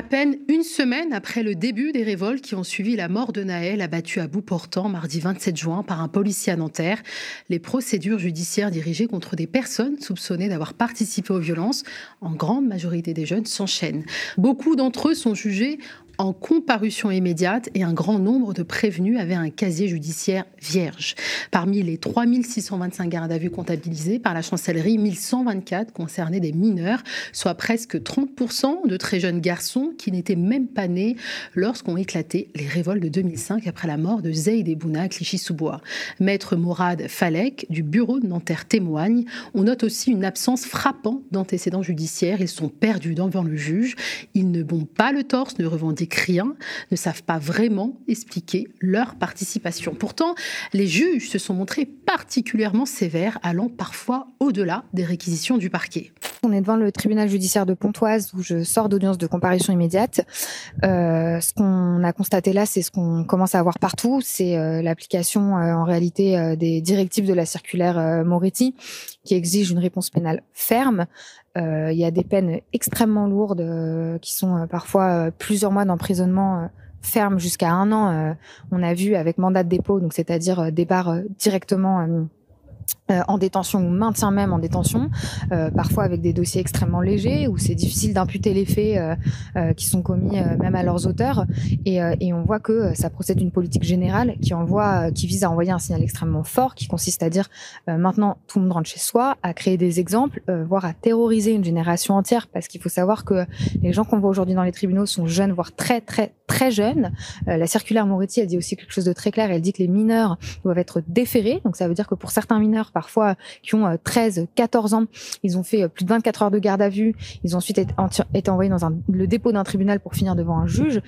À peine une semaine après le début des révoltes qui ont suivi la mort de Naël, abattu à bout portant mardi 27 juin par un policier à Nanterre, les procédures judiciaires dirigées contre des personnes soupçonnées d'avoir participé aux violences, en grande majorité des jeunes, s'enchaînent. Beaucoup d'entre eux sont jugés en comparution immédiate et un grand nombre de prévenus avaient un casier judiciaire vierge. Parmi les 3625 gardes à vue comptabilisés par la chancellerie, 1124 concernaient des mineurs, soit presque 30% de très jeunes garçons qui n'étaient même pas nés lorsqu'ont éclaté les révoltes de 2005 après la mort de Zeyd Ebouna à Clichy-sous-Bois. Maître Mourad Falek du bureau de Nanterre témoigne. On note aussi une absence frappante d'antécédents judiciaires. Ils sont perdus devant le juge. Ils ne bombent pas le torse, ne revendiquent rien, ne savent pas vraiment expliquer leur participation. Pourtant, les juges se sont montrés particulièrement sévères, allant parfois au-delà des réquisitions du parquet. On est devant le tribunal judiciaire de Pontoise où je sors d'audience de comparution immédiate. Euh, ce qu'on a constaté là, c'est ce qu'on commence à voir partout, c'est euh, l'application euh, en réalité des directives de la circulaire Moretti qui exige une réponse pénale ferme. Il y a des peines extrêmement lourdes qui sont parfois plusieurs mois d'emprisonnement ferme jusqu'à un an. on a vu avec mandat de dépôt, donc c'est-à-dire départ directement euh, en détention ou maintien même en détention, euh, parfois avec des dossiers extrêmement légers où c'est difficile d'imputer les faits euh, euh qui sont commis euh, même à leurs auteurs. Et, et, on voit que ça procède d'une politique générale qui envoie, qui vise à envoyer un signal extrêmement fort, qui consiste à dire maintenant tout le monde rentre chez soi, à créer des exemples, voire à terroriser une génération entière, parce qu'il faut savoir que les gens qu'on voit aujourd'hui dans les tribunaux sont jeunes, voire très très très jeunes. la circulaire Moretti a dit aussi quelque chose de très clair. Elle dit que les mineurs doivent être déférés, donc ça veut dire que pour certains mineurs parfois qui ont 13, euh, 14 ans. Ils ont fait euh, plus de 24 heures de garde à vue. Ils ont ensuite été, envoyés dans le dépôt d'un tribunal pour finir devant un juge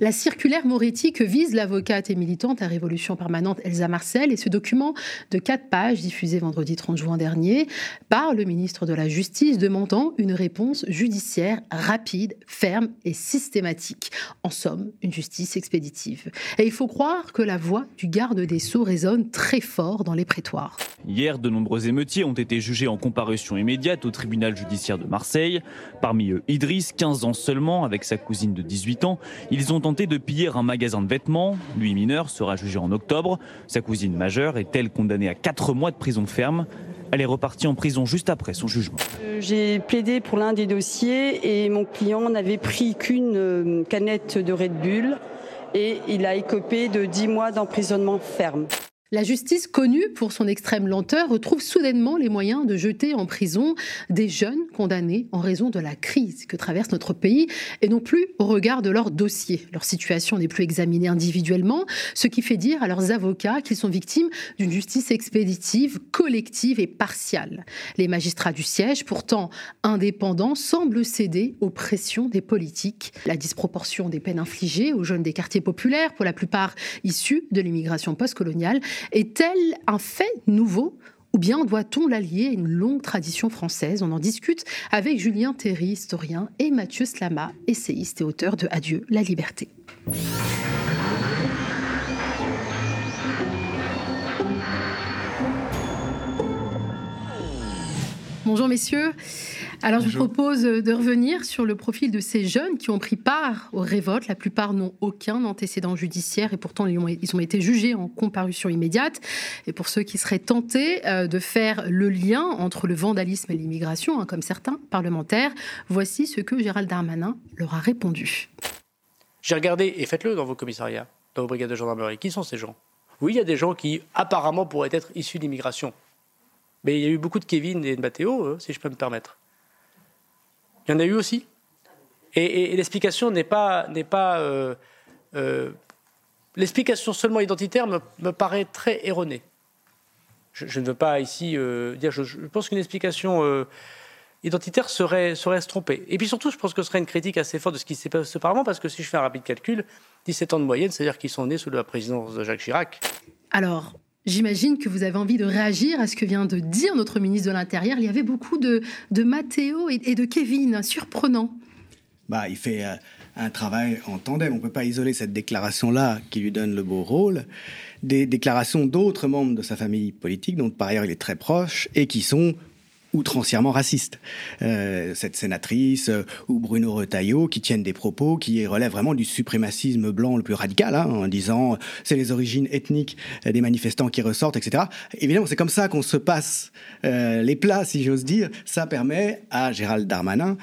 la circulaire Moretti que vise l'avocate et militante à Révolution Permanente Elsa Marcel et ce document de quatre pages diffusé vendredi 30 juin dernier par le ministre de la Justice demandant une réponse judiciaire rapide, ferme et systématique. En somme, une justice expéditive. Et il faut croire que la voix du garde des Sceaux résonne très fort dans les prétoires. Hier, de nombreux émeutiers ont été jugés en comparution immédiate au tribunal judiciaire de Marseille. Parmi eux, Idriss, 15 ans seulement, avec sa cousine de 18 ans. Ils ont tenté de piller un magasin de vêtements. Lui, mineur, sera jugé en octobre. Sa cousine majeure est-elle condamnée à 4 mois de prison ferme? Elle est repartie en prison juste après son jugement. Euh, j'ai plaidé pour l'un des dossiers et mon client n'avait pris qu'une euh, canette de Red Bull et il a écopé de 10 mois d'emprisonnement ferme. La justice, connue pour son extrême lenteur, retrouve soudainement les moyens de jeter en prison des jeunes condamnés en raison de la crise que traverse notre pays et non plus au regard de leur dossier. Leur situation n'est plus examinée individuellement, ce qui fait dire à leurs avocats qu'ils sont victimes d'une justice expéditive, collective et partiale. Les magistrats du siège, pourtant indépendants, semblent céder aux pressions des politiques. La disproportion des peines infligées aux jeunes des quartiers populaires, pour la plupart issus de l'immigration postcoloniale, est-elle un fait nouveau ou bien doit-on l'allier à une longue tradition française? On en discute avec Julien Théry, historien, et Mathieu Slama, essayiste et auteur de Adieu la liberté. Bonjour messieurs. Alors je vous propose de revenir sur le profil de ces jeunes qui ont pris part aux révoltes. La plupart n'ont aucun antécédent judiciaire et pourtant ils ont, été jugés en comparution immédiate. Et pour ceux qui seraient tentés euh, de faire le lien entre le vandalisme et l'immigration, hein, comme certains parlementaires, voici ce que Gérald Darmanin leur a répondu. J'ai regardé, et faites-le dans vos commissariats, dans vos brigades de gendarmerie, qui sont ces gens? Oui, il y a des gens qui apparemment pourraient être issus d'immigration. Mais il y a eu beaucoup de Kevin et de Matteo, euh, si je peux me permettre. Il y en a eu aussi. Et, l'explication n'est pas, n'est pas euh, euh, l'explication seulement identitaire me, paraît très erronée. Je, ne veux pas ici dire. Je, pense qu'une explication identitaire serait, serait se tromper. Et puis surtout, je pense que ce serait une critique assez forte de ce qui s'est passé auparavant, parce que si je fais un rapide calcul, 17 ans de moyenne, c'est-à-dire qu'ils sont nés sous la présidence de Jacques Chirac. Alors, J'imagine que vous avez envie de réagir à ce que vient de dire notre ministre de l'Intérieur. Il y avait beaucoup de, de Mathéo et, de Kevin, surprenant. bah, il fait un travail en tandem. On ne peut pas isoler cette déclaration-là qui lui donne le beau rôle des déclarations d'autres membres de sa famille politique, dont par ailleurs il est très proche, et qui sont outrancièrement raciste. Euh, cette sénatrice euh, ou Bruno Retailleau qui tiennent des propos qui relèvent vraiment du suprémacisme blanc le plus radical, hein, en disant euh, c'est les origines ethniques des manifestants qui ressortent, etc. Évidemment, c'est comme ça qu'on se passe les plats, si j'ose dire. Ça permet à Gérald Darmanin,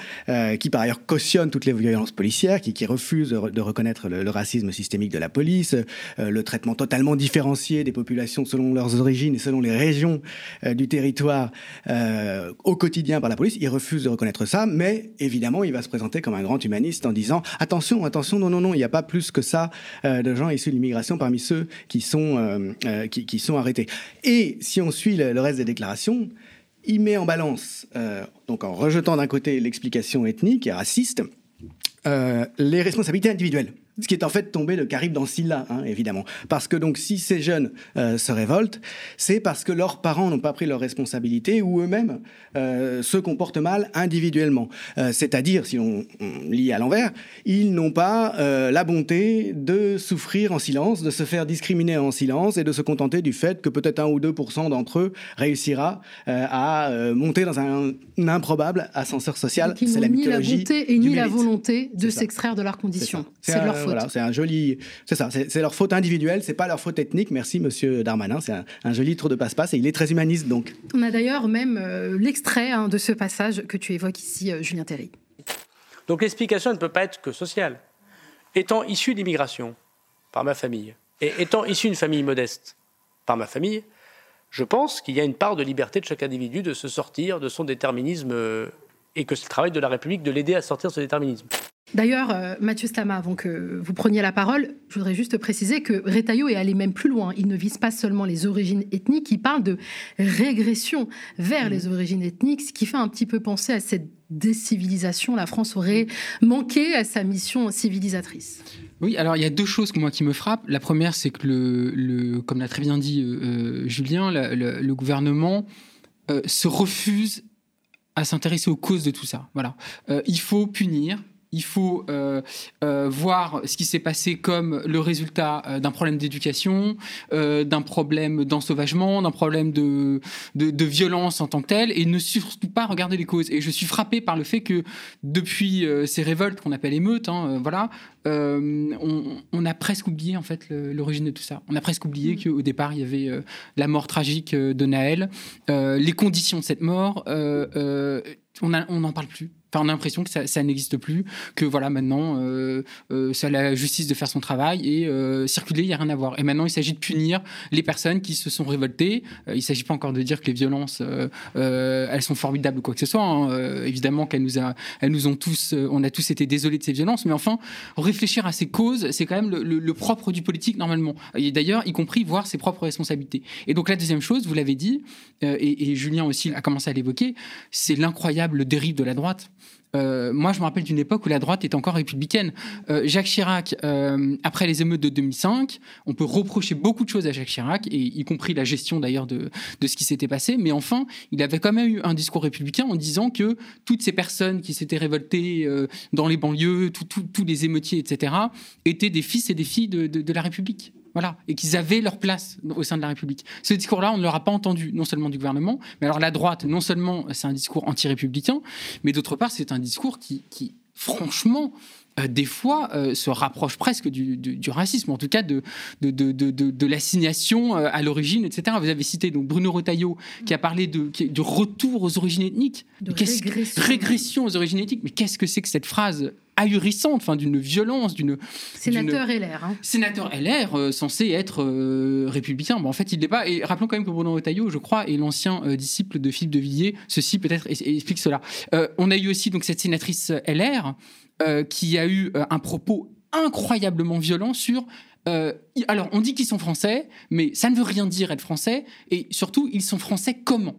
qui par ailleurs cautionne toutes les violences policières, qui, refuse de reconnaître le, racisme systémique de la police, le traitement totalement différencié des populations selon leurs origines et selon les régions du territoire. Euh, au quotidien par la police. Il refuse de reconnaître ça, mais évidemment, il va se présenter comme un grand humaniste en disant attention, attention, non, non, non, il n'y a pas plus que ça euh, de gens issus de l'immigration parmi ceux qui sont, euh, qui, sont arrêtés. Et si on suit le, reste des déclarations, il met en balance, donc en rejetant d'un côté l'explication ethnique et raciste, les responsabilités individuelles. Ce qui est en fait tombé de Carib dans Silla, hein, évidemment. Parce que donc si ces jeunes euh, se révoltent, c'est parce que leurs parents n'ont pas pris leurs responsabilités ou eux-mêmes euh, se comportent mal individuellement. Euh, c'est-à-dire, si on, lit à l'envers, ils n'ont pas la bonté de souffrir en silence, de se faire discriminer en silence et de se contenter du fait que peut-être un ou deux d'entre eux réussira à monter dans un, improbable ascenseur social. C'est la mythologie. Ni la bonté et ni la volonté de s'extraire de leurs conditions. C'est leur voilà, c'est un joli. C'est ça, c'est leur faute individuelle, c'est pas leur faute ethnique. Merci, monsieur Darmanin. C'est un, joli tour de passe-passe et il est très humaniste donc. On a d'ailleurs même euh, l'extrait hein, de ce passage que tu évoques ici, euh, Julien Terry. Donc l'explication ne peut pas être que sociale. Étant issu d'immigration par ma famille et étant issu d'une famille modeste par ma famille, je pense qu'il y a une part de liberté de chaque individu de se sortir de son déterminisme euh, et que c'est le travail de la République de l'aider à sortir de ce déterminisme. D'ailleurs, euh, Mathieu Stama, avant que vous preniez la parole, je voudrais juste préciser que Retailleau est allé même plus loin. Il ne vise pas seulement les origines ethniques, il parle de régression vers les mmh. origines ethniques, ce qui fait un petit peu penser à cette décivilisation. La France aurait manqué à sa mission civilisatrice. Oui, alors il y a deux choses moi qui me frappent. La première, c'est que le, comme l'a très bien dit euh, euh, Julien, le, gouvernement se refuse à s'intéresser aux causes de tout ça. Voilà, il faut punir, il faut euh, euh, voir ce qui s'est passé comme le résultat euh, d'un problème d'éducation, d'un problème d'ensauvagement, d'un problème de, de, violence en tant que tel, et ne surtout pas regarder les causes. Et je suis frappé par le fait que depuis ces révoltes qu'on appelle émeutes, hein, voilà, on, a presque oublié en fait l'origine de tout ça. On a presque oublié mm. qu'au départ il y avait la mort tragique de Naël, les conditions de cette mort. on n'en parle plus on a l'impression que ça, n'existe plus, que voilà, maintenant, euh, euh, c'est à la justice de faire son travail et euh, circuler, il n'y a rien à voir. Et maintenant, il s'agit de punir les personnes qui se sont révoltées. il ne s'agit pas encore de dire que les violences, elles sont formidables ou quoi que ce soit. Hein. évidemment qu'elles nous, a, elles nous ont tous, on a tous été désolés de ces violences, mais enfin, réfléchir à ces causes, c'est quand même le, propre du politique normalement. Et d'ailleurs, y compris voir ses propres responsabilités. Et donc la deuxième chose, vous l'avez dit, et, et Julien aussi a commencé à l'évoquer, c'est l'incroyable dérive de la droite. Euh, moi, je me rappelle d'une époque où la droite était encore républicaine. Euh, Jacques Chirac, euh, après les émeutes de 2005, on peut reprocher beaucoup de choses à Jacques Chirac, y compris la gestion d'ailleurs de, ce qui s'était passé. Mais enfin, il avait quand même eu un discours républicain en disant que toutes ces personnes qui s'étaient révoltées dans les banlieues, tous les émeutiers, etc., étaient des fils et des filles de la République. Voilà, et qu'ils avaient leur place au sein de la République. Ce discours-là, on ne l'aura pas entendu, non seulement du gouvernement, mais alors la droite, non seulement c'est un discours anti-républicain, mais d'autre part, c'est un discours qui, franchement, euh, des fois, euh, se rapproche presque du, racisme, en tout cas de, de, de, l'assignation euh, à l'origine, etc. Vous avez cité donc Bruno Retailleau qui a parlé de, de retour aux origines ethniques. De régression. régression aux origines ethniques? Mais qu'est-ce que c'est que cette phrase? Ahurissante, enfin d'une violence, d'une sénateur LR. Hein. Sénateur LR euh, censé être euh, républicain. Bon, en fait, il n'est pas. Et rappelons quand même que Bruno Retailleau, je crois, est l'ancien euh, disciple de Philippe de Villiers. Ceci peut-être explique cela. on a eu aussi donc cette sénatrice LR qui a eu un propos incroyablement violent sur alors, on dit qu'ils sont français, mais ça ne veut rien dire être français. Et surtout, ils sont français comment?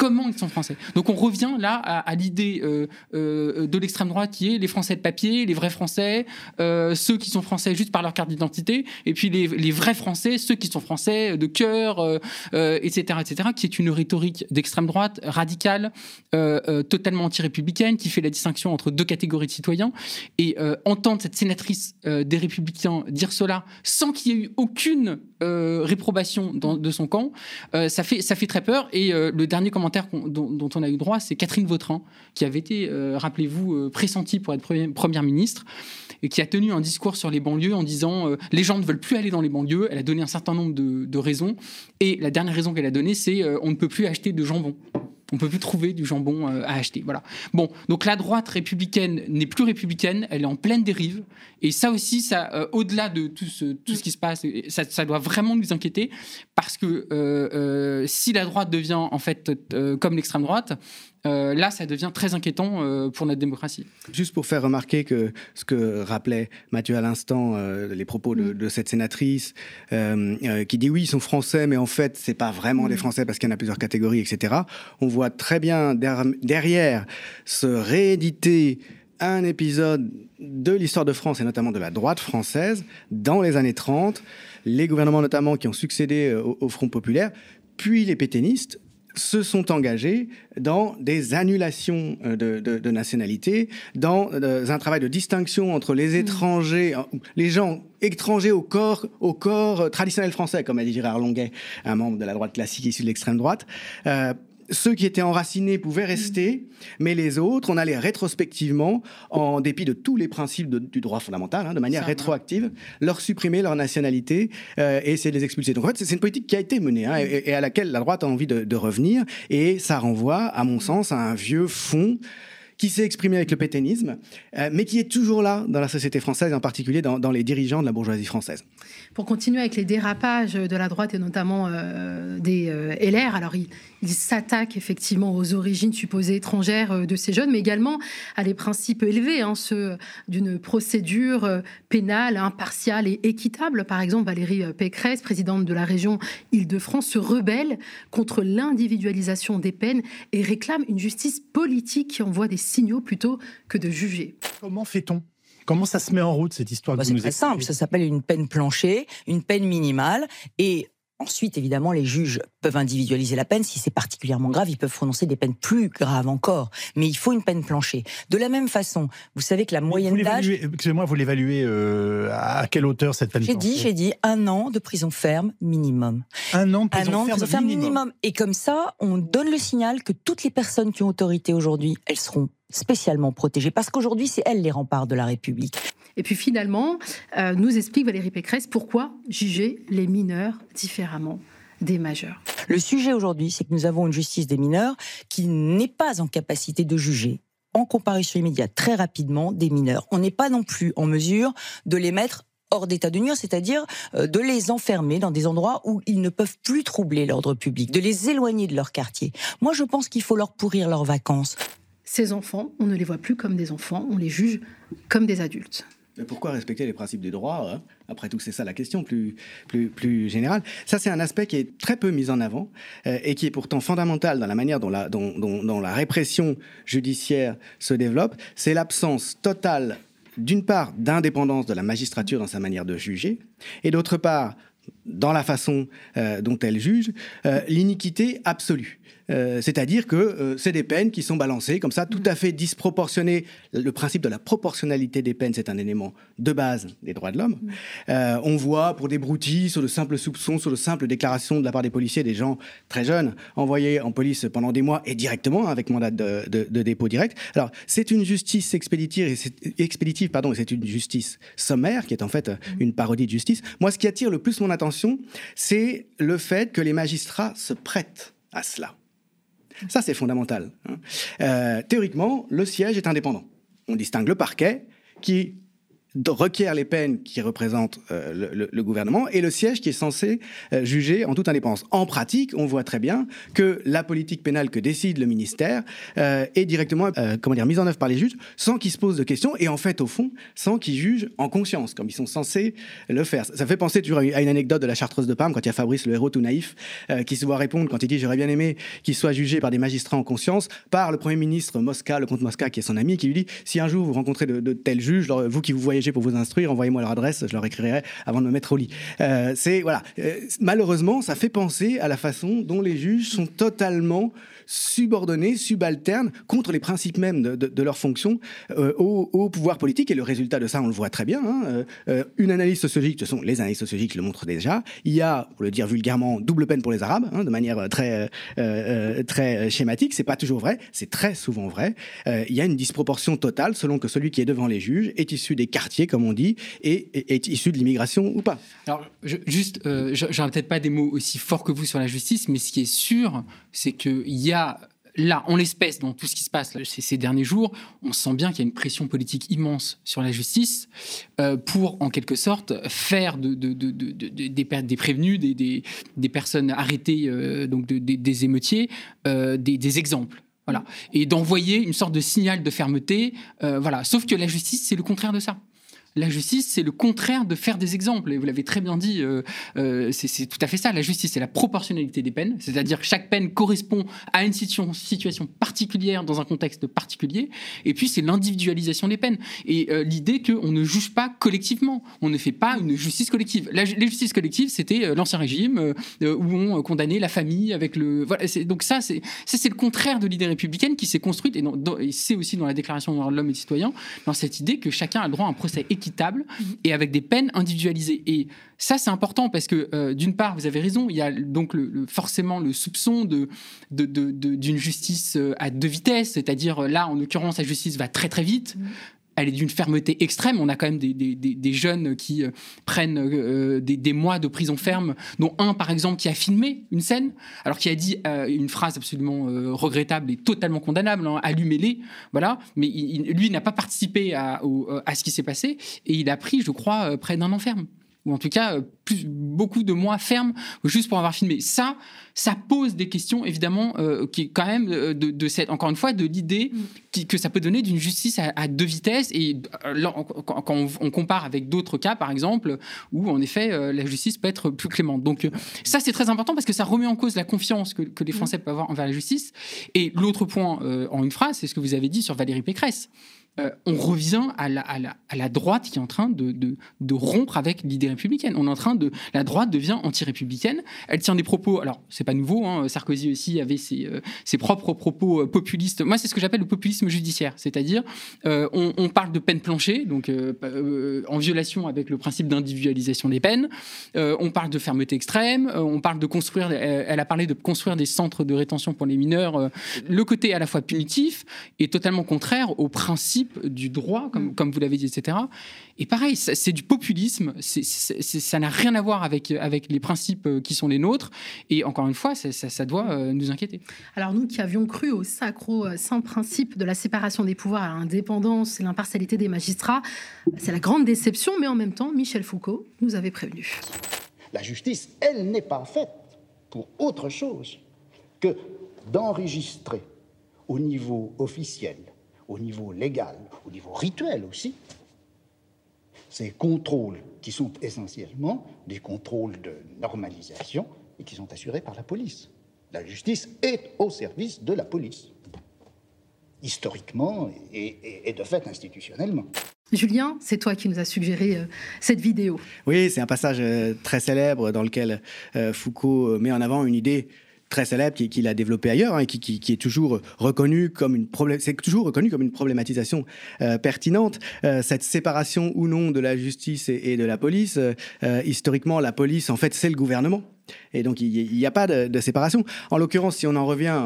Comment ils sont français. Donc on revient là à, l'idée euh, euh, de l'extrême droite qui est les Français de papier, les vrais Français, euh, ceux qui sont français juste par leur carte d'identité, et puis les, vrais Français, ceux qui sont français de cœur, etc., etc., qui est une rhétorique d'extrême droite radicale, totalement anti-républicaine, qui fait la distinction entre deux catégories de citoyens. Et entendre cette sénatrice des Républicains dire cela sans qu'il y ait eu aucune réprobation de son camp, ça fait ça fait très peur. Et le dernier commentaire dont, on a eu droit, c'est Catherine Vautrin, qui avait été, euh, rappelez-vous, euh, pressentie pour être première ministre, et qui a tenu un discours sur les banlieues en disant euh, les gens ne veulent plus aller dans les banlieues. Elle a donné un certain nombre de, raisons. Et la dernière raison qu'elle a donnée, c'est on ne peut plus acheter de jambon. On peut plus trouver du jambon à acheter. Voilà. Bon, donc la droite républicaine n'est plus républicaine, elle est en pleine dérive. Et ça aussi, ça, au-delà de tout ce, tout ce qui se passe, ça, doit vraiment nous inquiéter parce que si la droite devient en fait comme l'extrême droite, euh, là, ça devient très inquiétant euh, pour notre démocratie. Juste pour faire remarquer que ce que rappelait Mathieu à l'instant, euh, les propos de, de, cette sénatrice, qui dit oui, ils sont français, mais en fait, c'est pas vraiment des Français parce qu'il y en a plusieurs catégories, etc. On voit très bien derrière se rééditer un épisode de l'histoire de France et notamment de la droite française dans les années 30, les gouvernements notamment qui ont succédé au, au Front populaire, puis les pétainistes se sont engagés dans des annulations euh, de, nationalité, dans euh, un travail de distinction entre les mmh. étrangers, les gens étrangers au corps, au corps traditionnel français, comme a dit Gérard Longuet, un membre de la droite classique issu de l'extrême droite, euh, ceux qui étaient enracinés pouvaient rester, mais les autres, on allait rétrospectivement, en dépit de tous les principes du droit fondamental, hein, de manière rétroactive, leur supprimer leur nationalité euh, et c'est les expulser. Donc en fait, c'est une politique qui a été menée hein, et, à laquelle la droite a envie de, de revenir, et ça renvoie, à mon sens, à un vieux fond qui s'est exprimé avec le pétainisme, euh, mais qui est toujours là dans la société française, en particulier dans, les dirigeants de la bourgeoisie française. Pour continuer avec les dérapages de la droite et notamment euh, des euh, LR, alors ils il s'attaquent effectivement aux origines supposées étrangères de ces jeunes, mais également à les principes élevés, hein, ceux d'une procédure pénale impartiale et équitable. Par exemple, Valérie Pécresse, présidente de la région Île-de-France, se rebelle contre l'individualisation des peines et réclame une justice politique qui envoie des signaux plutôt que de juger. Comment fait-on? Comment ça se met en route cette histoire bah, C'est très simple, ça s'appelle une peine planchée, une peine minimale, et Ensuite, évidemment, les juges peuvent individualiser la peine. Si c'est particulièrement grave, ils peuvent prononcer des peines plus graves encore. Mais il faut une peine planchée. De la même façon, vous savez que la moyenne d'âge. Excusez-moi, vous l'évaluez euh, à quelle hauteur cette peine J'ai dit, j'ai dit un an de prison ferme minimum. Un an de prison, ferme, minimum. Et comme ça, on donne le signal que toutes les personnes qui ont autorité aujourd'hui, elles seront spécialement protégées. Parce qu'aujourd'hui, c'est elles les remparts de la République. Et puis finalement, euh, nous explique Valérie Pécresse pourquoi juger les mineurs différemment des majeurs. Le sujet aujourd'hui, c'est que nous avons une justice des mineurs qui n'est pas en capacité de juger en comparution immédiate très rapidement des mineurs. On n'est pas non plus en mesure de les mettre hors d'état de nuire, c'est-à-dire euh, de les enfermer dans des endroits où ils ne peuvent plus troubler l'ordre public, de les éloigner de leur quartier. Moi, je pense qu'il faut leur pourrir leurs vacances. Ces enfants, on ne les voit plus comme des enfants, on les juge comme des adultes. Pourquoi respecter les principes du droit hein? Après tout, c'est ça la question plus, plus, plus générale. Ça, c'est un aspect qui est très peu mis en avant euh, et qui est pourtant fondamental dans la manière dont la, dont, dont, la répression judiciaire se développe. C'est l'absence totale, d'une part, d'indépendance de la magistrature dans sa manière de juger, et d'autre part, dans la façon euh, dont elle juge, euh, l'iniquité absolue. Euh, c'est-à-dire que euh, c'est des peines qui sont balancées comme ça, tout à fait disproportionnées. Le principe de la proportionnalité des peines, c'est un élément de base des droits de l'homme. Euh, on voit pour des broutilles, sur de simples soupçons, sur de simples déclarations de la part des policiers, des gens très jeunes envoyés en police pendant des mois et directement avec mandat de, dépôt direct. Alors c'est une justice expéditive et expéditive, pardon, et c'est une justice sommaire qui est en fait une parodie de justice. Moi, ce qui attire le plus mon attention, c'est le fait que les magistrats se prêtent à cela. Ça, c'est fondamental. Hein. Euh, théoriquement, le siège est indépendant. On distingue le parquet qui requiert les peines qui représentent euh, le, gouvernement et le siège qui est censé euh, juger en toute indépendance. En pratique, on voit très bien que la politique pénale que décide le ministère euh, est directement comment dire, mise en œuvre par les juges sans qu'ils se posent de questions et en fait, au fond, sans qu'ils jugent en conscience, comme ils sont censés le faire. Ça fait penser toujours à une anecdote de la Chartreuse de Parme, quand il y a Fabrice, le héros tout naïf, qui se voit répondre quand il dit J'aurais bien aimé qu'il soit jugé par des magistrats en conscience, par le Premier ministre Mosca, le comte Mosca, qui est son ami, qui lui dit Si un jour vous rencontrez de, de tels juges, vous qui vous voyez pour vous instruire, envoyez-moi leur adresse, je leur écrirai avant de me mettre au lit. Euh, c'est voilà. Euh, malheureusement, ça fait penser à la façon dont les juges sont totalement subordonnés, subalternes, contre les principes même de, leur fonction euh, au, pouvoir politique. Et le résultat de ça, on le voit très bien. Hein. Euh, euh, une analyse sociologique, toute façon, les analyses sociologiques le montrent déjà. Il y a, pour le dire vulgairement, double peine pour les Arabes, hein, de manière très, très schématique. C'est pas toujours vrai, c'est très souvent vrai. il y a une disproportion totale selon que celui qui est devant les juges est issu des quartiers, comme on dit, et est, issu de l'immigration ou pas. Alors, je, juste, j'aurais peut-être pas des mots aussi forts que vous sur la justice, mais ce qui est sûr, c'est qu'il y a là, en l'espèce, dans tout ce qui se passe ces, derniers jours, on sent bien qu'il y a une pression politique immense sur la justice euh, pour, en quelque sorte, faire de, des, prévenus, des, personnes arrêtées, euh, donc des émeutiers, euh, des, exemples. Voilà. Et d'envoyer une sorte de signal de fermeté. voilà. Sauf que la justice, c'est le contraire de ça. La justice, c'est le contraire de faire des exemples. Et vous l'avez très bien dit, euh, euh, c'est tout à fait ça. La justice, c'est la proportionnalité des peines. C'est-à-dire que chaque peine correspond à une situation, particulière dans un contexte particulier. Et puis, c'est l'individualisation des peines. Et euh, l'idée qu'on ne juge pas collectivement. On ne fait pas une justice collective. La, justice collective, c'était l'Ancien Régime, où on condamnait la famille avec le... Donc ça, c'est le contraire de l'idée républicaine qui s'est construite, et, c'est aussi dans la Déclaration de l'homme et des citoyens, dans cette idée que chacun a le droit à un procès équitable mhm. et avec des peines individualisées. Et ça, c'est important parce que, euh, d'une part, vous avez raison, il y a donc le, forcément le soupçon d'une de, de, justice euh, à deux vitesses, c'est-à-dire là, en l'occurrence, la justice va très très vite. Elle est d'une fermeté extrême. On a quand même des, jeunes qui euh, prennent euh, des, mois de prison ferme, dont un, par exemple, qui a filmé une scène, alors qui a dit euh, une phrase absolument regrettable et totalement condamnable, hein, allumez-les, voilà. Mais lui n'a pas participé à, à ce qui s'est passé et il a pris, je crois, près d'un enferme ou en tout cas euh, plus, beaucoup de mois fermes juste pour avoir filmé. Ça, ça pose des questions évidemment euh, qui est quand même euh, de, cette, encore une fois, de l'idée mm. que ça peut donner d'une justice à, deux vitesses. Et quand on, compare avec d'autres cas, par exemple, où en effet la justice peut être plus clémente. Donc ça, c'est très important parce que ça remet en cause la confiance que, que les mm. Français peuvent avoir envers la justice. Et l'autre point, en une phrase, c'est ce que vous avez dit sur Valérie Pécresse. Euh, on revient à la, droite qui est en train de, rompre avec l'idée républicaine. On est en train de la droite devient anti-républicaine. Elle tient des propos. Alors c'est pas nouveau. Hein, Sarkozy aussi avait ses, euh, propres propos euh, populistes. Moi c'est ce que j'appelle le populisme judiciaire, c'est-à-dire on, parle de peine plancher, donc en violation avec le principe d'individualisation des peines. on parle de fermeté extrême. on parle de construire. Elle a parlé de construire des centres de rétention pour les mineurs. le côté à la fois punitif est totalement contraire au principe du droit, comme, mm. comme vous l'avez dit, etc. Et pareil, c'est du populisme, ça n'a rien à voir avec, avec les principes euh, qui sont les nôtres, et encore une fois, ça, doit euh, nous inquiéter. Alors nous qui avions cru au sacro-saint principe de la séparation des pouvoirs, à l'indépendance et l'impartialité des magistrats, c'est la grande déception, mais en même temps, Michel Foucault nous avait prévenu. La justice, elle n'est pas faite pour autre chose que d'enregistrer au niveau officiel au niveau légal, au niveau rituel aussi, ces contrôles qui sont essentiellement des contrôles de normalisation et qui sont assurés par la police. La justice est au service de la police, historiquement et, de fait institutionnellement. Julien, c'est toi qui nous as suggéré euh, cette vidéo. Oui, c'est un passage euh, très célèbre dans lequel euh, Foucault met en avant une idée très célèbre qu'il a développé ailleurs et hein, qui, est toujours reconnu comme une c'est toujours reconnu comme une problématisation euh, pertinente euh, cette séparation ou non de la justice et, de la police euh, historiquement la police en fait c'est le gouvernement et donc, il n'y a pas de, séparation. En l'occurrence, si on en revient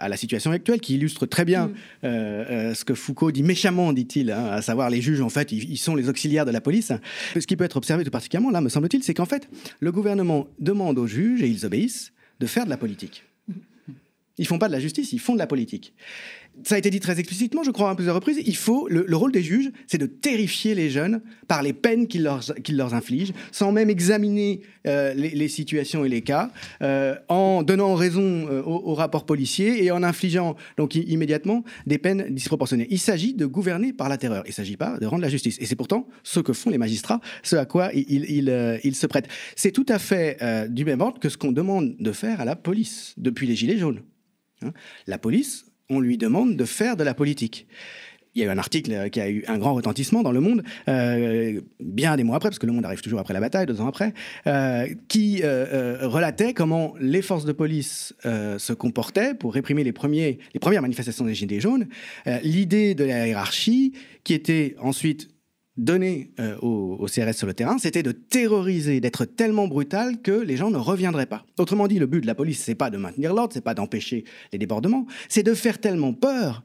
à la situation actuelle, qui illustre très bien mm. ce que Foucault dit méchamment, dit-il, hein, à savoir les juges, en fait, ils, sont les auxiliaires de la police. Ce qui peut être observé tout particulièrement, là, me semble-t-il, c'est qu'en fait, le gouvernement demande aux juges, et ils obéissent, de faire de la politique. Ils font pas de la justice, ils font de la politique ça a été dit très explicitement, je crois, à plusieurs reprises, il faut, le, rôle des juges, c'est de terrifier les jeunes par les peines qu'ils leur, infligent, sans même examiner euh, les, situations et les cas, euh, en donnant raison euh, au, rapport policier et en infligeant donc immédiatement des peines disproportionnées. Il s'agit de gouverner par la terreur, il ne s'agit pas de rendre la justice. Et c'est pourtant ce que font les magistrats, ce à quoi ils se prêtent. C'est tout à fait du même ordre que ce qu'on demande de faire à la police depuis les Gilets jaunes. Hein. la police, on lui demande de faire de la politique. Il y a eu un article qui a eu un grand retentissement dans le monde, euh, bien des mois après, parce que le monde arrive toujours après la bataille, deux ans après, euh, qui euh, relatait comment les forces de police se comportaient pour réprimer les, les premières manifestations des Gilets jaunes. L'idée de la hiérarchie, qui était ensuite donné au, CRS sur le terrain, c'était de terroriser, d'être tellement brutal que les gens ne reviendraient pas. Autrement dit, le but de la police, c'est pas de maintenir l'ordre, c'est pas d'empêcher les débordements, c'est de faire tellement peur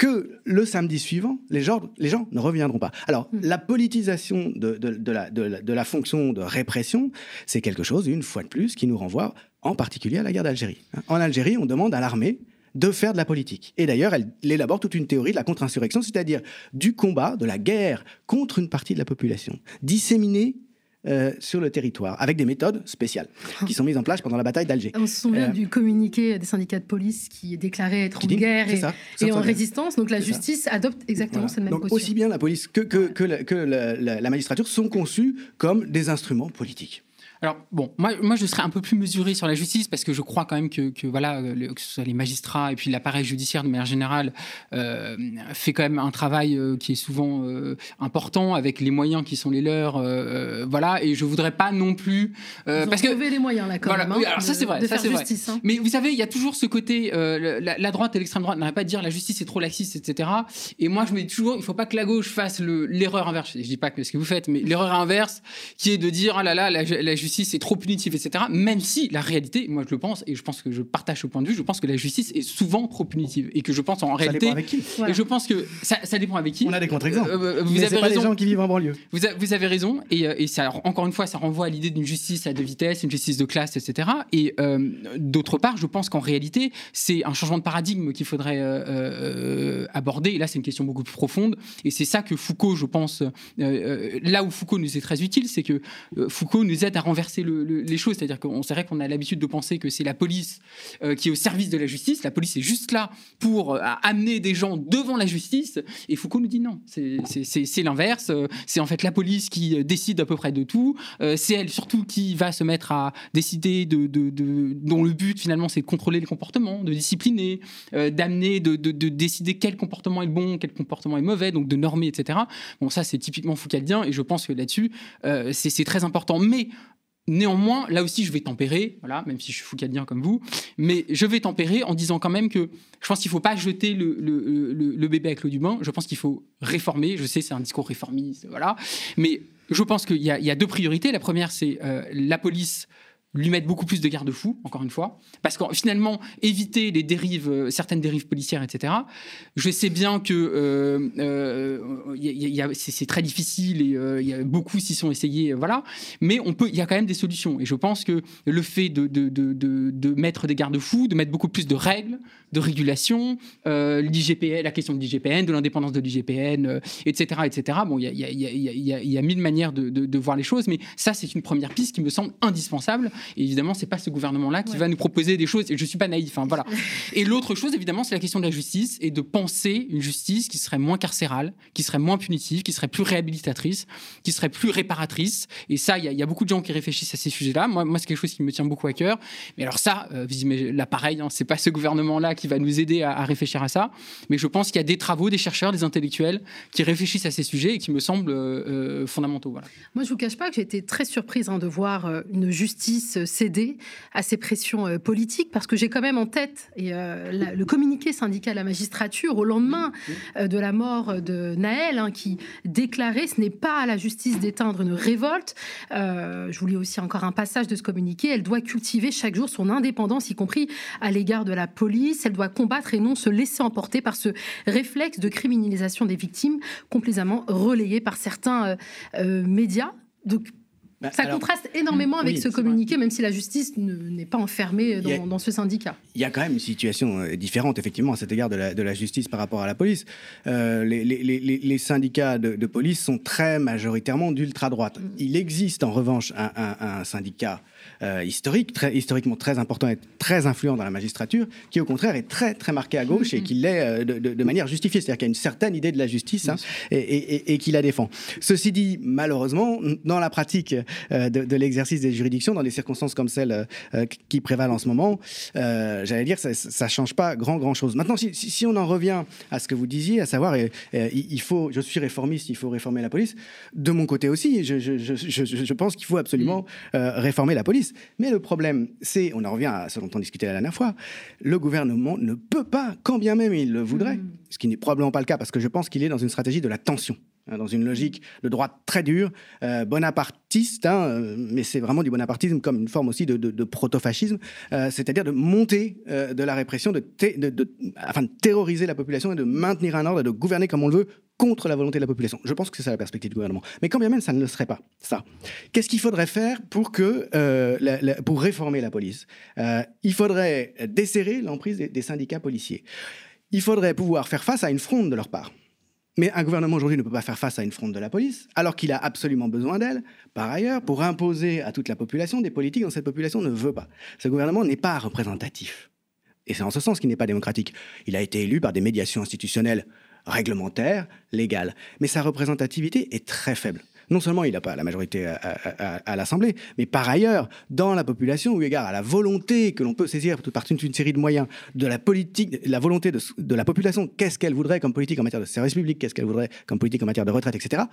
que le samedi suivant, les gens, les gens ne reviendront pas. Alors, hmm. la politisation de, de, la, de, la, fonction de répression, c'est quelque chose, une fois de plus, qui nous renvoie en particulier à la guerre d'Algérie. En Algérie, on demande à l'armée de faire de la politique. Et d'ailleurs, elle, élabore toute une théorie de la contre-insurrection, c'est-à-dire du combat, de la guerre contre une partie de la population, disséminée euh, sur le territoire, avec des méthodes spéciales qui sont mises en place pendant la bataille d'Alger. On se souvient euh, du communiqué des syndicats de police qui déclarait être en guerre et, en résistance. Donc la justice adopte exactement cette même donc, Aussi bien la police que, que, la magistrature sont conçus comme des instruments politiques. Alors bon, moi, moi je serais un peu plus mesuré sur la justice parce que je crois quand même que, que voilà, que ce soit les magistrats et puis l'appareil judiciaire de manière générale euh, fait quand même un travail euh, qui est souvent euh, important avec les moyens qui sont les leurs, euh, voilà. Et je voudrais pas non plus parce que les moyens là quand même. Hein, alors ça c'est vrai, ça c'est vrai. Hein. Mais vous savez, il y a toujours ce côté la, droite et l'extrême droite n'arrêtent pas de dire la justice est trop laxiste, etc. Et moi je me dis toujours, il faut pas que la gauche fasse l'erreur inverse. Je dis pas que ce que vous faites, mais l'erreur inverse qui est de dire ah là là la, la justice justice est trop punitive, etc. Même si la réalité, moi je le pense, et je pense que je partage ce point de vue, je pense que la justice est souvent trop punitive. Et que je pense en ça réalité. Dépend avec qui. Et je pense que ça, ça, dépend avec qui. On a des contre-exemples. Euh, euh vous avez pas raison. les gens qui vivent en banlieue. Vous, vous avez raison. Et, euh, et ça, encore une fois, ça renvoie à l'idée d'une justice à deux vitesses, une justice de classe, etc. Et euh, d'autre part, je pense qu'en réalité, c'est un changement de paradigme qu'il faudrait aborder. Et là, c'est une question beaucoup plus profonde. Et c'est ça que Foucault, je pense, là où Foucault nous est très utile, c'est que Foucault nous aide à renverser le, les choses. C'est-à-dire qu'on c'est vrai qu'on a l'habitude de penser que c'est la police euh, qui est au service de la justice. La police est juste là pour euh, amener des gens devant la justice. Et Foucault nous dit non, c'est l'inverse. C'est en fait la police qui décide à peu près de tout. Euh, c'est elle surtout qui va se mettre à décider de, dont le but finalement c'est de contrôler les comportements, de discipliner, d'amener, de, décider quel comportement est bon, quel comportement est mauvais, donc de normer, etc. Bon, ça c'est typiquement Foucaldien et je pense que là-dessus c'est très important. Mais Néanmoins, là aussi, je vais tempérer, voilà, même si je suis foucadien comme vous, mais je vais tempérer en disant quand même que je pense qu'il ne faut pas jeter le, bébé avec l'eau du bain. Je pense qu'il faut réformer. Je sais, c'est un discours réformiste, voilà. Mais je pense qu'il y, a deux priorités. La première, c'est euh, la police lui mettre beaucoup plus de garde-fous, encore une fois, parce que finalement, éviter les dérives, euh, certaines dérives policières, etc. Je sais bien que euh, euh, c'est très difficile et y a beaucoup s'y sont essayés, voilà, mais on peut, il y a quand même des solutions. Et je pense que le fait de, mettre des garde-fous, de mettre beaucoup plus de règles, de régulation, l'IGPN, la question de l'IGPN, de l'indépendance de l'IGPN, etc., etc. Bon, il y a mille manières de, voir les choses, mais ça, c'est une première piste qui me semble indispensable et évidemment, c'est pas ce gouvernement-là qui va nous proposer des choses. Et je suis pas naïf. Enfin, voilà. et l'autre chose, évidemment, c'est la question de la justice et de penser une justice qui serait moins carcérale, qui serait moins punitive, qui serait plus réhabilitatrice, qui serait plus réparatrice. Et ça, il y, a beaucoup de gens qui réfléchissent à ces sujets-là. Moi, moi c'est quelque chose qui me tient beaucoup à cœur. Mais alors ça, euh, là, pareil, hein, c'est pas ce gouvernement-là qui va nous aider à, réfléchir à ça. Mais je pense qu'il y a des travaux, des chercheurs, des intellectuels qui réfléchissent à ces sujets et qui me semblent euh, euh, fondamentaux. Voilà. Moi, je vous cache pas que j'ai été très surprise hein, de voir une justice céder à ces pressions euh, politiques parce que j'ai quand même en tête et, euh, le communiqué syndical à la magistrature au lendemain euh, de la mort de Naël hein, qui déclarait ce n'est pas à la justice d'éteindre une révolte. je vous lis aussi encore un passage de ce communiqué. Elle doit cultiver chaque jour son indépendance, y compris à l'égard de la police. Elle doit combattre et non se laisser emporter par ce réflexe de criminalisation des victimes complaisamment relayé par certains médias. Donc Bah, Ça alors, contraste énormément avec oui, ce communiqué, même si la justice ne- n'est pas enfermée a- dans, ce syndicat. Il y a quand même une situation euh, différente, effectivement, à cet égard de la, de la justice par rapport à la police. Euh, les, les- les- les- les syndicats de, de police sont très majoritairement d'ultra-droite. Mm. Il existe en revanche un, un- un syndicat euh, historique, très, historiquement très important et très influent dans la magistrature, qui au contraire est très, très marqué à gauche et qui l'est euh, de, de- de manière justifiée. C'est-à-dire qu'il y a une certaine idée de la justice hein, et, et- et- et qui la défend. Ceci dit, malheureusement, dans la pratique euh, de, de l'exercice des juridictions, dans des circonstances comme celles qui prévalent en ce moment, j'allais dire, ça, ça change pas grand grand chose. Maintenant, si, si- si on en revient à ce que vous disiez, à savoir, il faut, je suis réformiste, il faut réformer la police. De mon côté aussi, je, je- je- pense qu'il faut absolument euh, réformer la police. Mais le problème, c'est, on en revient à ce dont on discutait la dernière fois, le gouvernement ne peut pas, quand bien même il le voudrait, ce qui n'est probablement pas le cas, parce que je pense qu'il est dans une stratégie de la tension dans une logique de droite très dure, euh, bonapartiste, hein, euh, mais c'est vraiment du bonapartisme comme une forme aussi de, de, proto-fascisme, euh, c'est-à-dire de monter de la répression, de, afin de terroriser la population et de maintenir un ordre et de gouverner comme on le veut contre la volonté de la population. Je pense que c'est ça la perspective du gouvernement. Mais quand bien même ça ne le serait pas, ça. Qu'est-ce qu'il faudrait faire pour, que, pour réformer la police? Il faudrait desserrer l'emprise des syndicats policiers. Il faudrait pouvoir faire face à une fronde de leur part. Mais un gouvernement aujourd'hui ne peut pas faire face à une fronde de la police, alors qu'il a absolument besoin d'elle, par ailleurs, pour imposer à toute la population des politiques dont cette population ne veut pas. Ce gouvernement n'est pas représentatif. Et c'est en ce sens qu'il n'est pas démocratique. Il a été élu par des médiations institutionnelles réglementaires, légales. Mais sa représentativité est très faible. Non seulement il n'a pas la majorité à, l'Assemblée, mais par ailleurs, dans la population, eu égard à la volonté que l'on peut saisir par toute une série de moyens de la politique, la volonté de, la population, qu'est-ce qu'elle voudrait comme politique en matière de service public, qu'est-ce qu'elle voudrait comme politique en matière de retraite, etc.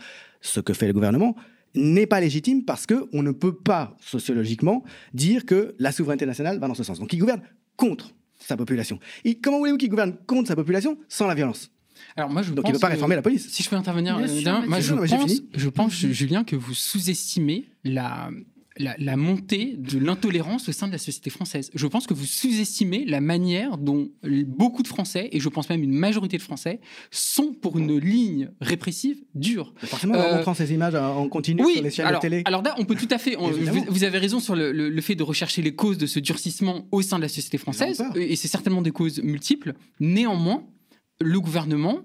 Ce que fait le gouvernement n'est pas légitime parce qu'on ne peut pas, sociologiquement, dire que la souveraineté nationale va dans ce sens. Donc il gouverne contre sa population. Comment voulez-vous qu'il gouverne contre sa population sans la violence? Alors moi, je Donc pense il ne peut pas que- réformer la police. Si je peux intervenir, euh, sûr, moi je pense, fini. je pense, Julien, que vous sous-estimez la, la, la montée de l'intolérance au sein de la société française. Je pense que vous sous-estimez la manière dont beaucoup de Français, et je pense même une majorité de Français, sont pour une ligne répressive dure. Forcément, en Euh, montrant ces images en continu sur les chaînes alors, de télé. alors là, on peut tout à fait. on- vous, vous avez raison sur le, le- le fait de rechercher les causes de ce durcissement au sein de la société française, et c'est certainement des causes multiples. Néanmoins, le gouvernement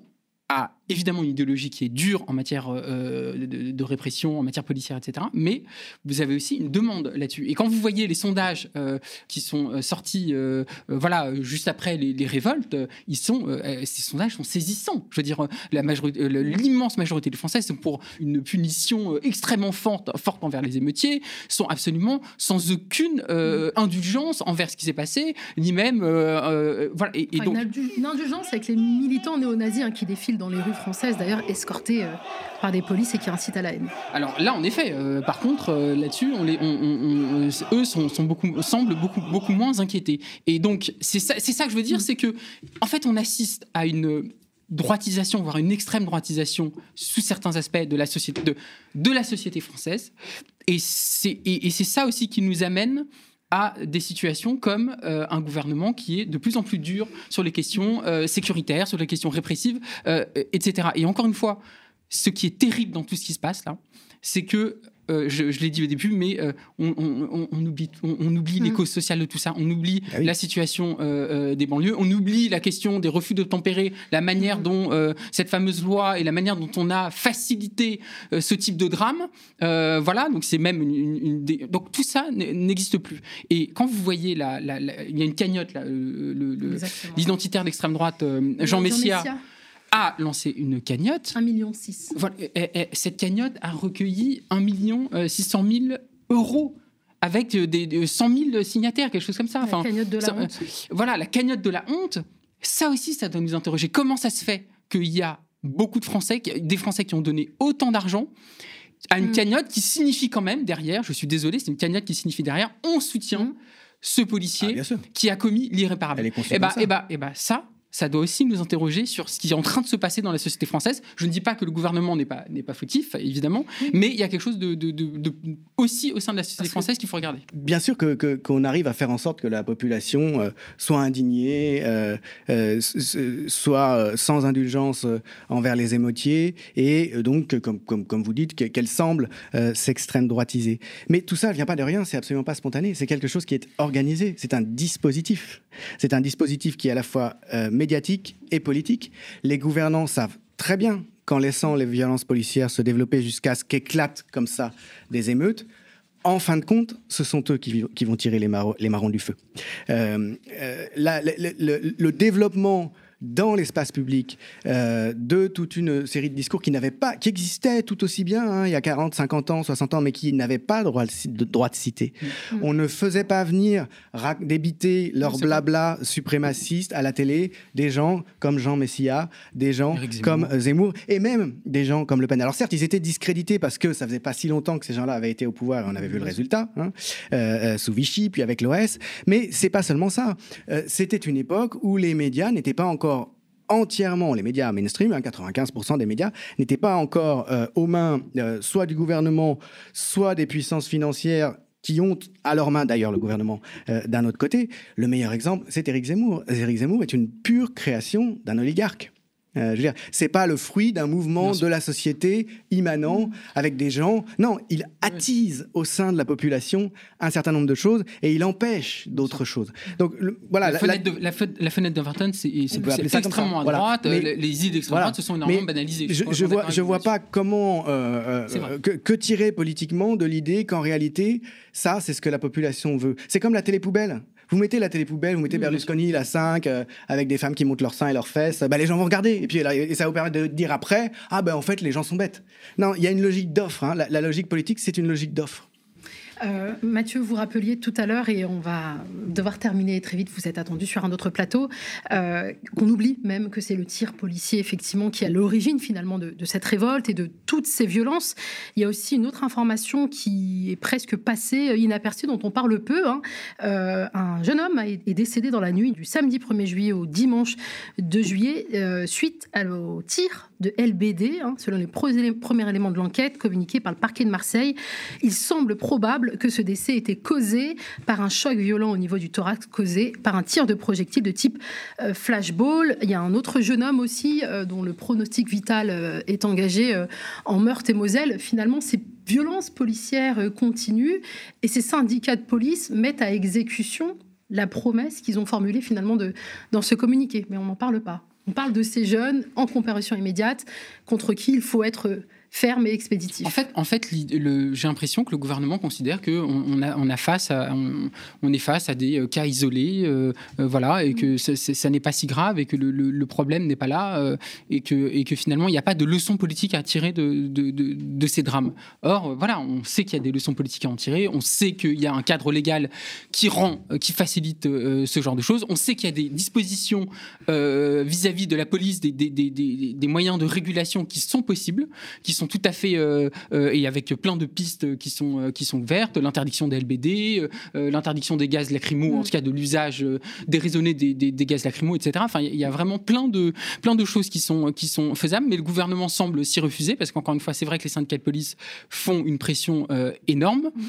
a évidemment une idéologie qui est dure en matière euh, de, de répression, en matière policière, etc. Mais vous avez aussi une demande là-dessus. Et quand vous voyez les sondages euh, qui sont euh, sortis, euh, euh, voilà, euh, juste après les, les révoltes, euh, ils sont, euh, ces sondages sont saisissants. Je veux dire, euh, la majorité, euh, le- l'immense majorité des Français sont pour une punition euh, extrêmement forte, forte envers les émeutiers, sont absolument sans aucune euh, indulgence envers ce qui s'est passé, ni même, euh, euh, voilà. Et, et donc, une indulgence avec les militants néo-nazis hein, qui défilent dans les rues françaises, d'ailleurs escortés euh, par des polices et qui incitent à la haine. Alors là, en effet, euh, par contre, euh, là-dessus, on les, on- on- eux sont, beaucoup, semblent beaucoup, beaucoup moins inquiétés. Et donc, c'est ça, ça que je veux dire, c'est que, en fait, on assiste à une droitisation, voire une extrême droitisation sous certains aspects de la société, de, de la société française. Et c'est ça aussi qui nous amène à des situations comme euh, un gouvernement qui est de plus en plus dur sur les questions euh, sécuritaires, sur les questions répressives, euh, etc. Et encore une fois, ce qui est terrible dans tout ce qui se passe là, c'est que euh, je, je l'ai dit au début, mais euh, on, on- on- on oublie, on, on oublie les Mhm. causes sociales de tout ça, on oublie Ah oui. la situation euh, euh, des banlieues, on oublie la question des refus de tempérer, la manière dont euh, cette fameuse loi et la manière dont on a facilité euh, ce type de drame. Euh, voilà, donc c'est même une, une- une des- donc tout ça n'existe plus. Et quand vous voyez la, la- la- il y a une cagnotte là, l'identitaire d'extrême droite euh, Jean Messia a lancé une cagnotte. 1,6 million. six. Voilà, et- et cette cagnotte a recueilli 1 million 600 000 euros avec euh, des, des 100 000 signataires, quelque chose comme ça. La Enfin, cagnotte de la ça- honte. voilà, la cagnotte de la honte. Ça aussi, ça doit nous interroger. Comment ça se fait qu'il y a beaucoup de Français, des Français qui ont donné autant d'argent à une Mm. cagnotte qui signifie quand même derrière, je suis désolé, c'est une cagnotte qui signifie derrière, on soutient Mm. ce Ah, policier sûr. qui a commis l'irréparable. Elle est conçue Et bah, et bah, et bah, ça, ça doit aussi nous interroger sur ce qui est en train de se passer dans la société française. Je ne dis pas que le gouvernement n'est pas, n'est pas fautif, évidemment, mais il y a quelque chose de, de, de, aussi au sein de la société française qu'il faut regarder. Bien sûr qu'on que, qu'on arrive à faire en sorte que la population euh, soit indignée, euh, euh, soit sans indulgence envers les émotiers, et donc, comme, comme, comme vous dites, qu'elle semble s'extrême droitiser. Mais tout ça ne vient pas de rien, c'est absolument pas spontané, c'est quelque chose qui est organisé, c'est un dispositif. C'est un dispositif qui est à la fois médiatique et politique. Les gouvernants savent très bien qu'en laissant les violences policières se développer jusqu'à ce qu'éclatent comme ça des émeutes, en fin de compte, ce sont eux qui, vont tirer les, marrons, du feu. Euh, euh, le, développement dans l'espace public euh, de toute une série de discours qui n'avaient pas, qui existaient tout aussi bien hein, il y a 40, 50 ans, 60 ans, mais qui n'avaient pas droit de, droit de citer. Mmh. On ne faisait pas venir débiter leur blabla suprémaciste à la télé des gens comme Jean Messia, des gens comme Zemmour et même des gens comme Le Pen. Alors certes, ils étaient discrédités parce que ça faisait pas si longtemps que ces gens-là avaient été au pouvoir et on avait vu le résultat hein, euh, sous Vichy, puis avec l'OS. Mais c'est pas seulement ça. Euh, C'était une époque où les médias n'étaient pas encore entièrement les médias mainstream, hein, 95% des médias, n'étaient pas encore euh, aux mains euh, soit du gouvernement, soit des puissances financières qui ont à leur main d'ailleurs le gouvernement euh, d'un autre côté. Le meilleur exemple, c'est Éric Zemmour. Éric Zemmour est une pure création d'un oligarque. Euh, je veux dire, c'est pas le fruit d'un mouvement de la société immanent avec des gens. Non, il attise au sein de la population un certain nombre de choses et il empêche d'autres choses. Donc le, voilà. La, fenêtre, De, la, la fenêtre d'Overton, c'est extrêmement à droite. Voilà. Mais, les idées d'extrême voilà. droite se sont énormément banalisées. Je, je, je vois, je vois pas comment euh, euh, que, que, tirer politiquement de l'idée qu'en réalité, ça, c'est ce que la population veut. C'est comme la télé poubelle. Vous mettez la télé poubelle, vous mettez Berlusconi, la 5, euh, avec des femmes qui montent leurs seins et leurs fesses, bah, les gens vont regarder. Et puis et ça vous permet de dire après, ah ben en fait les gens sont bêtes. Non, il y a une logique d'offre. Hein. La, la logique politique, c'est une logique d'offre. Euh, Mathieu, vous rappeliez tout à l'heure, et on va devoir terminer très vite, vous êtes attendu sur un autre plateau, euh, qu'on oublie même que c'est le tir policier, effectivement, qui est à l'origine finalement de, cette révolte et de toutes ces violences. Il y a aussi une autre information qui est presque passée inaperçue, dont on parle peu. Hein. Euh, un jeune homme est décédé dans la nuit du samedi 1er juillet au dimanche 2 juillet, euh, suite au tir de LBD, hein, selon les premiers éléments de l'enquête communiqués par le parquet de Marseille. Il semble probable que ce décès était causé par un choc violent au niveau du thorax causé par un tir de projectile de type euh, flashball. Il y a un autre jeune homme aussi euh, dont le pronostic vital euh, est engagé en Meurthe et Moselle. Finalement, ces violences policières continuent et ces syndicats de police mettent à exécution la promesse qu'ils ont formulée finalement de, dans ce communiqué. Mais on n'en parle pas. On parle de ces jeunes en comparution immédiate contre qui il faut être ferme et expéditif. En fait, en fait j'ai l'impression que le gouvernement considère qu'on on a, on a face à, on, on, est face à des euh, cas isolés, euh, euh, voilà, et que ça n'est pas si grave et que le, le, le problème n'est pas là euh, et, que, et que finalement il n'y a pas de leçons politiques à tirer de, de, de, de ces drames. Or, voilà, on sait qu'il y a des leçons politiques à en tirer, on sait qu'il y a un cadre légal qui rend, qui facilite ce genre de choses, on sait qu'il y a des dispositions vis-à-vis -vis de la police, des, des, des, des, moyens de régulation qui sont possibles, qui sont sont tout à fait euh, euh, et avec plein de pistes qui sont euh, qui sont vertes, l'interdiction des LBD, l'interdiction des gaz lacrymaux, en tout cas de l'usage déraisonné des, des, des, gaz lacrymaux, etc. Enfin, il y a vraiment plein de plein de choses qui sont qui sont faisables, mais le gouvernement semble s'y refuser parce qu'encore une fois, c'est vrai que les syndicats de police font une pression énorme. Mmh.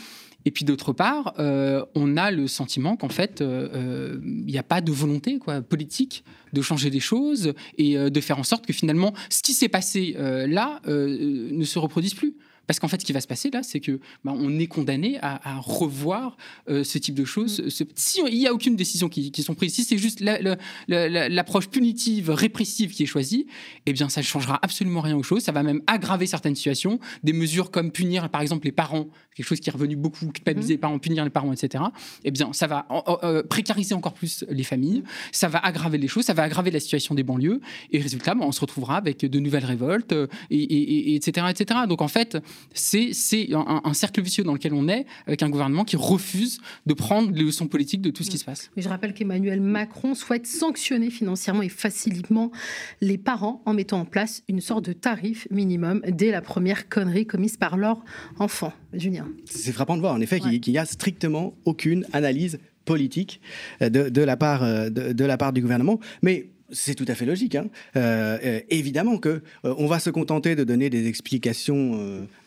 Et puis d'autre part, euh, on a le sentiment qu'en fait, il euh, n'y a pas de volonté politique de changer les choses et euh, de faire en sorte que finalement, ce qui s'est passé là ne se reproduise plus. Parce qu'en fait, ce qui va se passer là, c'est que bah, on est condamné à, à revoir euh, ce type de choses. Mmh. Ce, si il n'y a aucune décision qui, qui sont prises, si c'est juste l'approche la, la, la, punitive, répressive qui est choisie, eh bien, ça ne changera absolument rien aux choses. Ça va même aggraver certaines situations. Des mesures comme punir, par exemple, les parents, quelque chose qui est revenu beaucoup, culpabiliser mmh. les parents, punir les parents, etc. Eh bien, ça va euh, précariser encore plus les familles. Ça va aggraver les choses. Ça va aggraver la situation des banlieues. Et résultat, bah, on se retrouvera avec de nouvelles révoltes, et, et, et, etc., etc. Donc, en fait, c'est un, un, cercle vicieux dans lequel on est, avec un gouvernement qui refuse de prendre les leçons politiques de tout ce qui se passe. Mais je rappelle qu'Emmanuel Macron souhaite sanctionner financièrement et facilement les parents en mettant en place une sorte de tarif minimum dès la première connerie commise par leur enfant. Julien. C'est frappant de voir, en effet, qu'il n'y a strictement aucune analyse politique de, de, la part, de, de la part du gouvernement. Mais c'est tout à fait logique. Hein. Euh, euh, évidemment que euh, on va se contenter de donner des explications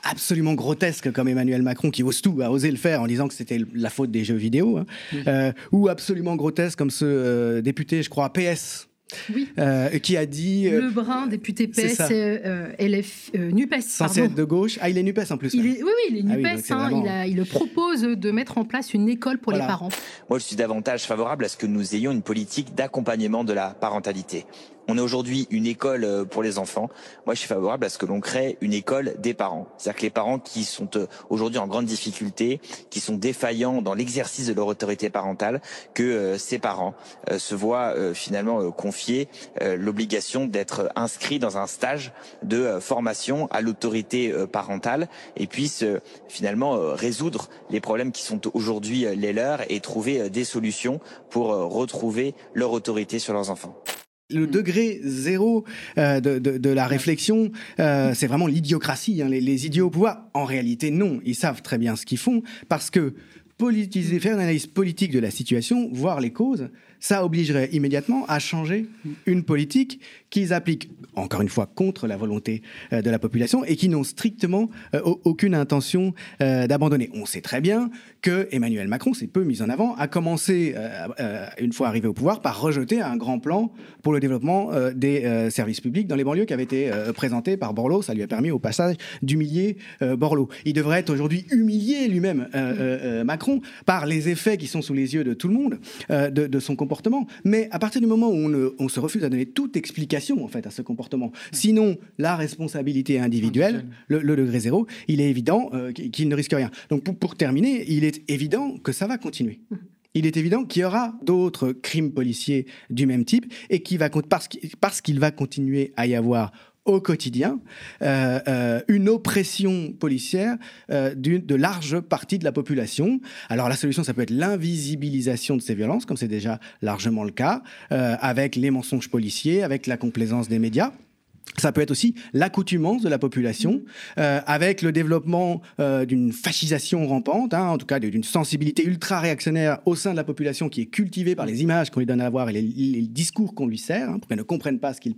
absolument grotesques comme Emmanuel Macron qui ose tout, a osé le faire en disant que c'était la faute des jeux vidéo, hein. ou absolument grotesques comme ce député, je crois, PS oui. Euh, qui a dit. Euh, Lebrun, député PS, euh, LF, NUPES. Censé être de gauche. Ah, il est NUPES en plus. Il est, oui, oui, il est ah NUPES. hein, il, il, propose de mettre en place une école pour les parents. Moi, je suis davantage favorable à ce que nous ayons une politique d'accompagnement de la parentalité. On a aujourd'hui une école euh, pour les enfants. Moi, je suis favorable à ce que l'on crée une école des parents. C'est-à-dire que les parents qui sont euh, aujourd'hui en grande difficulté, qui sont défaillants dans l'exercice de leur autorité parentale, que euh, ces parents se voient finalement confier l'obligation d'être inscrits dans un stage de formation à l'autorité parentale et puissent finalement résoudre les problèmes qui sont aujourd'hui les leurs et trouver des solutions pour retrouver leur autorité sur leurs enfants. Le degré zéro euh, de, de, de, la réflexion, euh, c'est vraiment l'idiocratie. Hein. Les, les, idiots au pouvoir, en réalité, non. Ils savent très bien ce qu'ils font parce que faire une analyse politique de la situation, voir les causes, ça obligerait immédiatement à changer une politique qu'ils appliquent, encore une fois, contre la volonté euh, de la population et qui n'ont strictement euh, aucune intention euh, d'abandonner. On sait très bien que Emmanuel Macron, c'est peu mis en avant, a commencé, une fois arrivé au pouvoir, par rejeter un grand plan pour le développement des services publics dans les banlieues qui avait été présenté par Borloo. Ça lui a permis au passage d'humilier Borloo. Il devrait être aujourd'hui humilié lui-même, Macron, par les effets qui sont sous les yeux de tout le monde de, de son comportement. Mais à partir du moment où on, on se refuse à donner toute explication en fait à ce comportement, sinon la responsabilité individuelle, le, le, degré zéro, il est évident euh, qu'il ne risque rien. Donc pour, pour, terminer, il est évident que ça va continuer. Mmh. Il est évident qu'il y aura d'autres crimes policiers du même type et qui va parce qu'il va continuer à y avoir au quotidien euh, euh, une oppression policière euh, de larges parties de la population. Alors la solution, ça peut être l'invisibilisation de ces violences, comme c'est déjà largement le cas, euh, avec les mensonges policiers, avec la complaisance des médias. Ça peut être aussi l'accoutumance de la population, euh, avec le développement euh, d'une fascisation rampante, hein, en tout cas d'une sensibilité ultra réactionnaire au sein de la population qui est cultivée par les images qu'on lui donne à voir et les, les discours qu'on lui sert, hein, pour qu'elle ne comprenne pas ce qu'il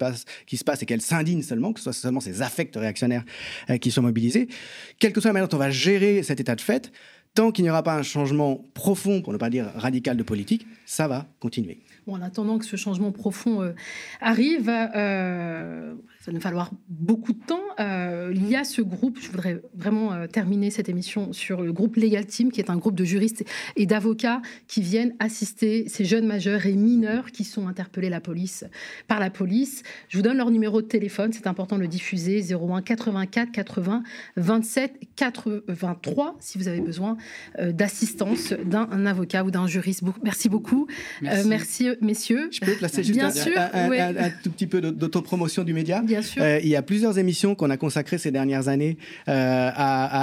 qui se passe et qu'elle s'indigne seulement, que ce soit seulement ses affects réactionnaires euh, qui sont mobilisés. Quelle que soit la manière dont on va gérer cet état de fait, tant qu'il n'y aura pas un changement profond, pour ne pas dire radical de politique, ça va continuer. Bon, en attendant que ce changement profond euh, arrive, euh, va nous falloir beaucoup de temps. Euh, il y a ce groupe, je voudrais vraiment euh, terminer cette émission sur le groupe Legal Team, qui est un groupe de juristes et d'avocats qui viennent assister ces jeunes majeurs et mineurs qui sont interpellés la police, par la police. Je vous donne leur numéro de téléphone, c'est important de le diffuser 01 84 80 27 83 si vous avez besoin euh, d'assistance d'un avocat ou d'un juriste. Merci beaucoup. Merci. Merci. messieurs. Je peux placer juste Bien un, sûr, un, un, tout petit peu d'autopromotion du média? Bien Euh, il y a plusieurs émissions qu'on a consacrées ces dernières années euh,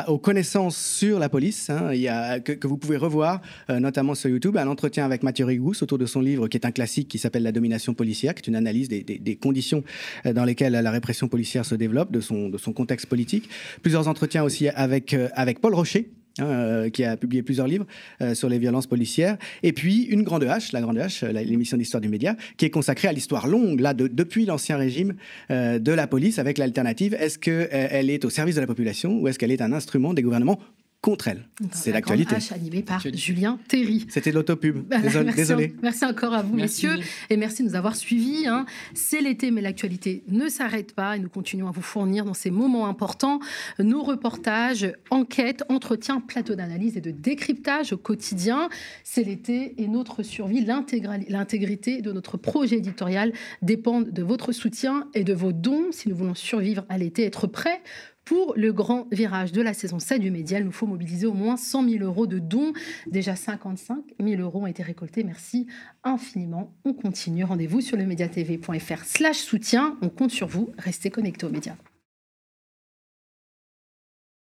aux connaissances sur la police, hein, que, vous pouvez revoir, euh, notamment sur YouTube, un entretien avec Mathieu Rigous autour de son livre qui est un classique qui s'appelle La domination policière, qui est une analyse des, conditions dans lesquelles la répression policière se développe, de son, de son contexte politique. Plusieurs entretiens aussi avec, avec Paul Rocher, Hein, euh, qui a publié plusieurs livres euh, sur les violences policières. Et puis une grande H, la grande H, l'émission d'histoire du média, qui est consacrée à l'histoire longue, là, de, depuis l'ancien régime euh, de la police, avec l'alternative. Est-ce qu'elle est au service de la population ou est-ce qu'elle est un instrument des gouvernements contre elle. C'est l'actualité. animé par Julien Terry. C'était l'autopub. Désolé. merci, désolé. merci encore à vous, merci. messieurs, et merci de nous avoir suivis. Hein. C'est l'été, mais l'actualité ne s'arrête pas et nous continuons à vous fournir dans ces moments importants nos reportages, enquêtes, entretiens, plateaux d'analyse et de décryptage au quotidien. C'est l'été et notre survie, l'intégrité de notre projet éditorial dépendent de votre soutien et de vos dons si nous voulons survivre à l'été, être prêts pour le grand virage de la saison 7 du Média, il nous faut mobiliser au moins 100 000 euros de dons. Déjà 55 000 euros ont été récoltés. Merci infiniment. On continue. Rendez-vous sur le mediatv.fr slash soutien. On compte sur vous. Restez connectés aux médias.